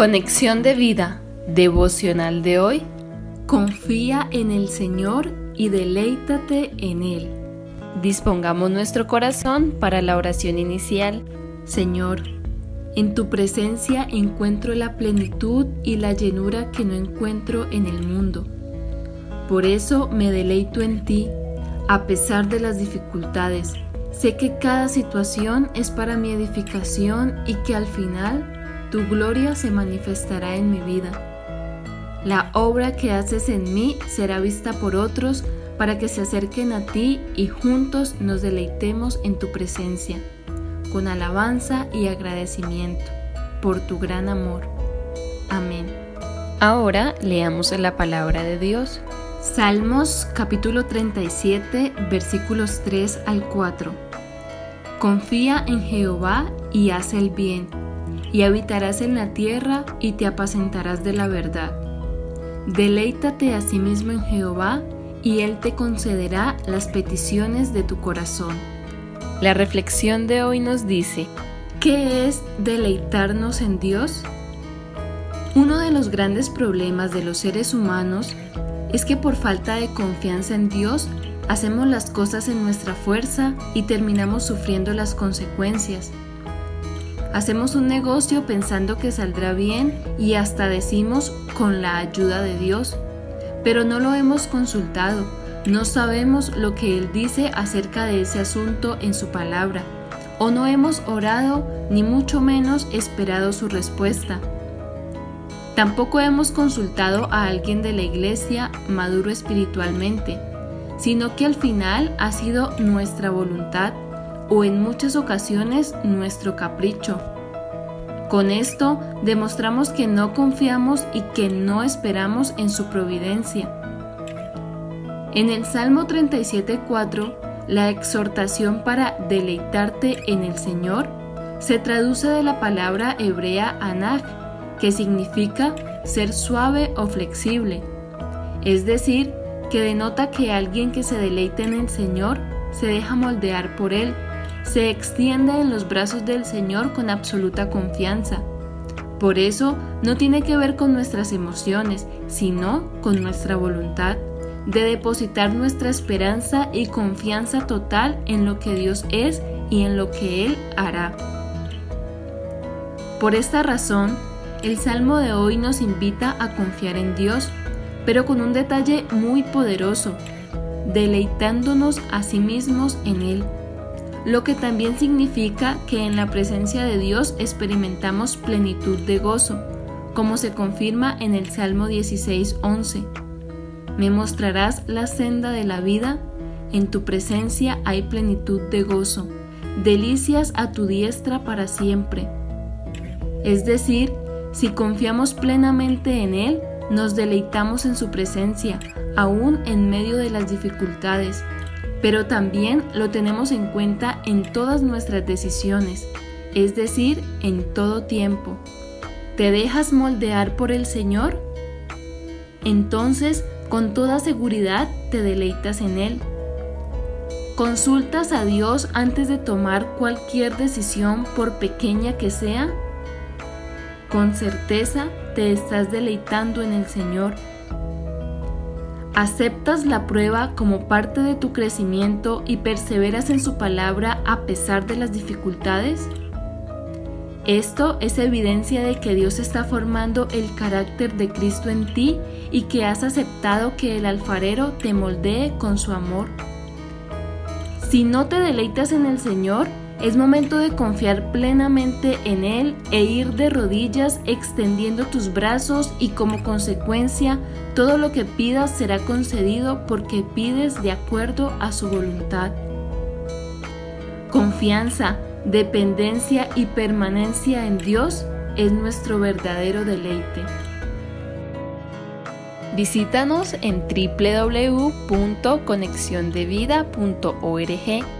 Conexión de vida devocional de hoy. Confía en el Señor y deleítate en Él. Dispongamos nuestro corazón para la oración inicial. Señor, en tu presencia encuentro la plenitud y la llenura que no encuentro en el mundo. Por eso me deleito en ti, a pesar de las dificultades. Sé que cada situación es para mi edificación y que al final tu gloria se manifestará en mi vida. La obra que haces en mí será vista por otros para que se acerquen a ti y juntos nos deleitemos en tu presencia, con alabanza y agradecimiento por tu gran amor. Amén. Ahora leamos la palabra de Dios. Salmos capítulo 37 versículos 3 al 4. Confía en Jehová y haz el bien y habitarás en la tierra y te apacentarás de la verdad. Deleítate a sí mismo en Jehová y Él te concederá las peticiones de tu corazón. La reflexión de hoy nos dice, ¿qué es deleitarnos en Dios? Uno de los grandes problemas de los seres humanos es que por falta de confianza en Dios hacemos las cosas en nuestra fuerza y terminamos sufriendo las consecuencias. Hacemos un negocio pensando que saldrá bien y hasta decimos con la ayuda de Dios, pero no lo hemos consultado, no sabemos lo que Él dice acerca de ese asunto en su palabra, o no hemos orado ni mucho menos esperado su respuesta. Tampoco hemos consultado a alguien de la iglesia maduro espiritualmente, sino que al final ha sido nuestra voluntad o en muchas ocasiones nuestro capricho. Con esto demostramos que no confiamos y que no esperamos en su providencia. En el Salmo 37.4, la exhortación para deleitarte en el Señor se traduce de la palabra hebrea anag, que significa ser suave o flexible, es decir, que denota que alguien que se deleita en el Señor se deja moldear por Él se extiende en los brazos del Señor con absoluta confianza. Por eso no tiene que ver con nuestras emociones, sino con nuestra voluntad de depositar nuestra esperanza y confianza total en lo que Dios es y en lo que Él hará. Por esta razón, el Salmo de hoy nos invita a confiar en Dios, pero con un detalle muy poderoso, deleitándonos a sí mismos en Él lo que también significa que en la presencia de Dios experimentamos plenitud de gozo, como se confirma en el Salmo 16:11. Me mostrarás la senda de la vida, en tu presencia hay plenitud de gozo, delicias a tu diestra para siempre. Es decir, si confiamos plenamente en Él, nos deleitamos en su presencia, aún en medio de las dificultades, pero también lo tenemos en cuenta en todas nuestras decisiones, es decir, en todo tiempo. ¿Te dejas moldear por el Señor? Entonces, con toda seguridad te deleitas en Él. ¿Consultas a Dios antes de tomar cualquier decisión por pequeña que sea? Con certeza te estás deleitando en el Señor ¿Aceptas la prueba como parte de tu crecimiento y perseveras en su palabra a pesar de las dificultades? Esto es evidencia de que Dios está formando el carácter de Cristo en ti y que has aceptado que el alfarero te moldee con su amor. Si no te deleitas en el Señor, es momento de confiar plenamente en Él e ir de rodillas extendiendo tus brazos y como consecuencia todo lo que pidas será concedido porque pides de acuerdo a su voluntad. Confianza, dependencia y permanencia en Dios es nuestro verdadero deleite. Visítanos en www.conexiondevida.org